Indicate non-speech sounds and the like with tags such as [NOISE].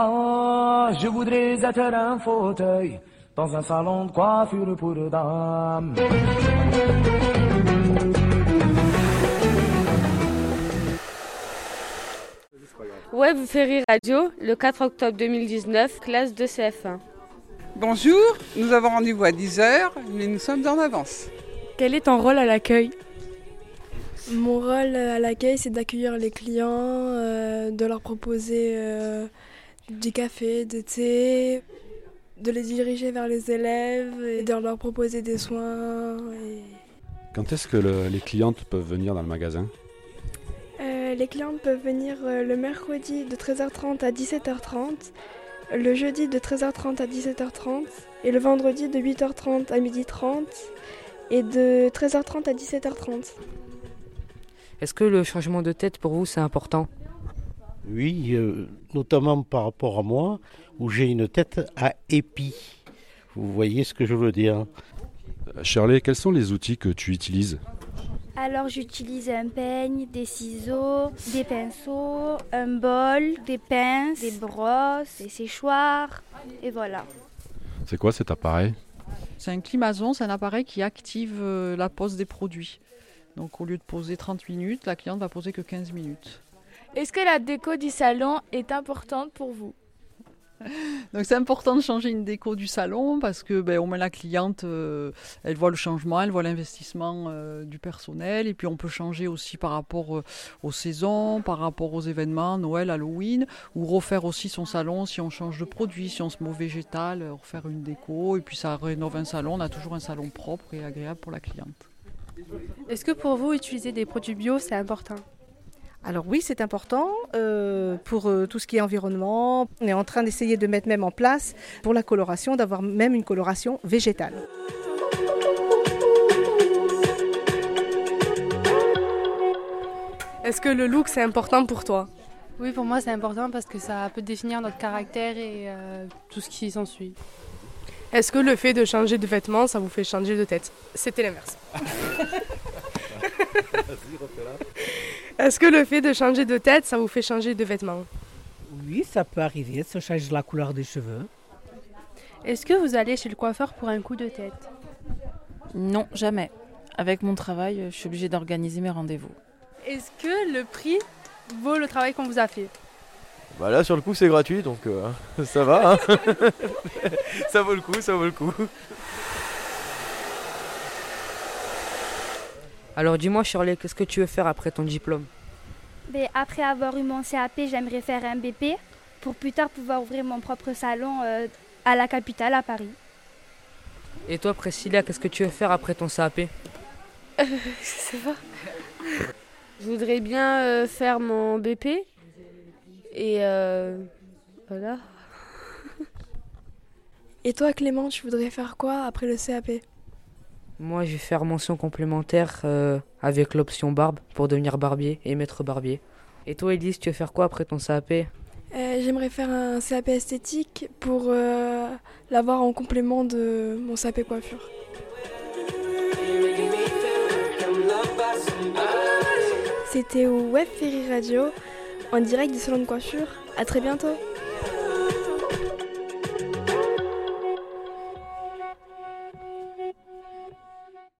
Ah, je voudrais être un fauteuil dans un salon de coiffure pour dames. Web Ferry Radio, le 4 octobre 2019, classe de CF1. Bonjour, nous avons rendez-vous à 10h, mais nous sommes en avance. Quel est ton rôle à l'accueil? Mon rôle à l'accueil, c'est d'accueillir les clients, euh, de leur proposer euh, du café, du thé, de les diriger vers les élèves et de leur proposer des soins. et- Quand est-ce que le- les clientes peuvent venir dans le magasin? Euh, les clients peuvent venir euh, le mercredi de 13h30 à 17h30, le jeudi de 13h30 à 17h30 et le vendredi de 8h30 à 12h30 et de 13h30 à 17h30. Est-ce que le changement de tête pour vous c'est important? Oui, euh, notamment par rapport à moi, où j'ai une tête à épi. Vous voyez ce que je veux dire Shirley, quels sont les outils que tu utilises Alors j'utilise un peigne, des ciseaux, des pinceaux, un bol, des pinces, des brosses, des séchoirs, et voilà. C'est quoi cet appareil? C'est un climason, c'est un appareil qui active euh, la pose des produits. Donc au lieu de poser 30 minutes, la cliente va poser que 15 minutes. Est-ce que la déco du salon est importante pour vous Donc c'est important de changer une déco du salon parce que ben, au moins la cliente, euh, elle voit le changement, elle voit l'investissement euh, du personnel et puis on peut changer aussi par rapport euh, aux saisons, par rapport aux événements, Noël, Halloween, ou refaire aussi son salon si on change de produit, si on se met au végétal, refaire une déco et puis ça rénove un salon, on a toujours un salon propre et agréable pour la cliente. Est-ce que pour vous, utiliser des produits bio, c'est important? Alors oui, c'est important euh, pour euh, tout ce qui est environnement. On est en train d'essayer de mettre même en place pour la coloration, d'avoir même une coloration végétale. Est-ce que le look, c'est important pour toi? Oui, pour moi c'est important parce que ça peut définir notre caractère et euh, tout ce qui s'ensuit. Est-ce que le fait de changer de vêtements, ça vous fait changer de tête? C'était l'inverse. [LAUGHS] [LAUGHS] Est-ce que le fait de changer de tête, ça vous fait changer de vêtements? Oui, ça peut arriver, ça change la couleur des cheveux. Est-ce que vous allez chez le coiffeur pour un coup de tête? Non, jamais. Avec mon travail, je suis obligée d'organiser mes rendez-vous. Est-ce que le prix vaut le travail qu'on vous a fait? Bah là sur le coup c'est gratuit donc euh, [LAUGHS] ça va. hein. [LAUGHS] ça vaut le coup, ça vaut le coup. Alors dis-moi Shirley, qu'est-ce que tu veux faire après ton diplôme Mais après avoir eu mon CAP, j'aimerais faire un BP pour plus tard pouvoir ouvrir mon propre salon euh, à la capitale, à Paris. Et toi Priscilla, qu'est-ce que tu veux faire après ton CAP [LAUGHS] Je sais pas. Je voudrais bien euh, faire mon BP et euh, voilà. Et toi Clément, tu voudrais faire quoi après le CAP Moi je vais faire mention complémentaire euh, avec l'option barbe pour devenir barbier et maître barbier. Et toi Elise, tu veux faire quoi après ton CAP Euh, J'aimerais faire un CAP esthétique pour euh, l'avoir en complément de mon CAP coiffure. C'était au Web Ferry Radio en direct du salon de coiffure. À très bientôt.